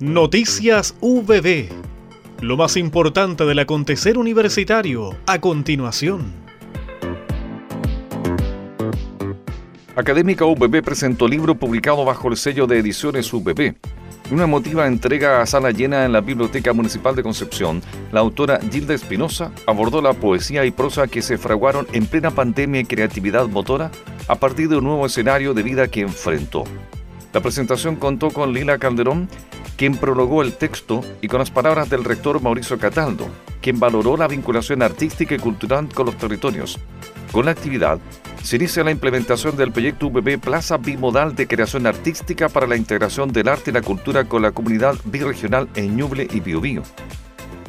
Noticias VB. Lo más importante del acontecer universitario a continuación. Académica VB presentó libro publicado bajo el sello de ediciones VB. Una emotiva entrega a sala llena en la Biblioteca Municipal de Concepción, la autora Gilda Espinosa abordó la poesía y prosa que se fraguaron en plena pandemia y creatividad motora a partir de un nuevo escenario de vida que enfrentó. La presentación contó con Lila Calderón, quien prologó el texto, y con las palabras del rector Mauricio Cataldo, quien valoró la vinculación artística y cultural con los territorios. Con la actividad, se inicia la implementación del proyecto UBB Plaza Bimodal de Creación Artística para la integración del arte y la cultura con la comunidad birregional en Ñuble y Biobío.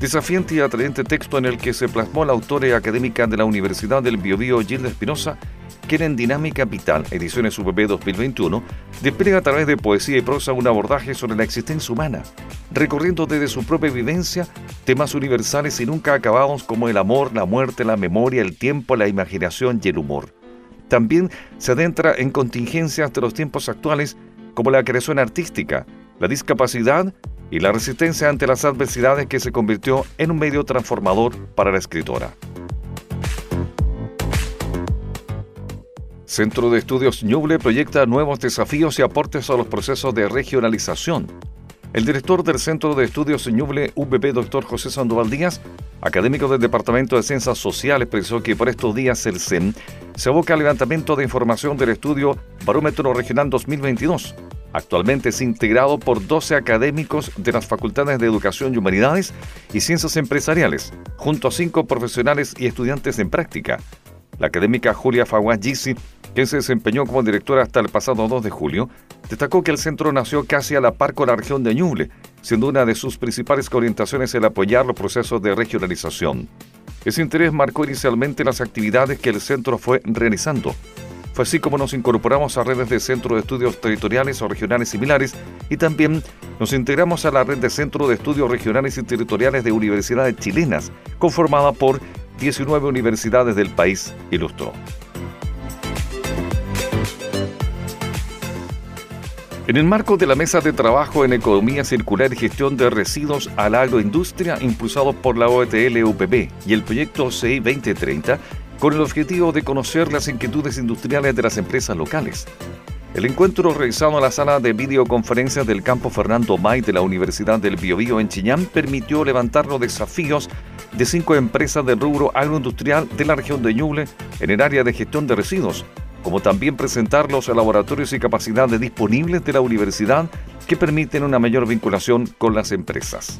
Desafiante y atrayente texto en el que se plasmó la autora y académica de la Universidad del Biobío, Gilda Espinosa, que en Dinámica Vital, ediciones UPB 2021, despliega a través de poesía y prosa un abordaje sobre la existencia humana, recorriendo desde su propia vivencia temas universales y nunca acabados como el amor, la muerte, la memoria, el tiempo, la imaginación y el humor. También se adentra en contingencias de los tiempos actuales como la creación artística, la discapacidad y la resistencia ante las adversidades que se convirtió en un medio transformador para la escritora. Centro de Estudios Ñuble proyecta nuevos desafíos y aportes a los procesos de regionalización. El director del Centro de Estudios Ñuble UBP, doctor José Sandoval Díaz, académico del Departamento de Ciencias Sociales, precisó que por estos días el CEN se aboca al levantamiento de información del estudio Barómetro Regional 2022. Actualmente es integrado por 12 académicos de las Facultades de Educación y Humanidades y Ciencias Empresariales, junto a cinco profesionales y estudiantes en práctica. La académica Julia Faguas Gisi quien se desempeñó como directora hasta el pasado 2 de julio, destacó que el centro nació casi a la par con la región de Ñuble, siendo una de sus principales orientaciones el apoyar los procesos de regionalización. Ese interés marcó inicialmente las actividades que el centro fue realizando. Fue así como nos incorporamos a redes de centros de estudios territoriales o regionales similares y también nos integramos a la red de centros de estudios regionales y territoriales de universidades chilenas, conformada por 19 universidades del país, ilustró. En el marco de la Mesa de Trabajo en Economía Circular y Gestión de Residuos a la Agroindustria, impulsado por la OETL-UPB y el proyecto CI 2030, con el objetivo de conocer las inquietudes industriales de las empresas locales. El encuentro realizado en la sala de videoconferencias del campo Fernando May de la Universidad del Biobío en Chiñán permitió levantar los desafíos de cinco empresas del rubro agroindustrial de la región de Ñuble en el área de gestión de residuos, como también presentar los laboratorios y capacidades disponibles de la universidad que permiten una mayor vinculación con las empresas.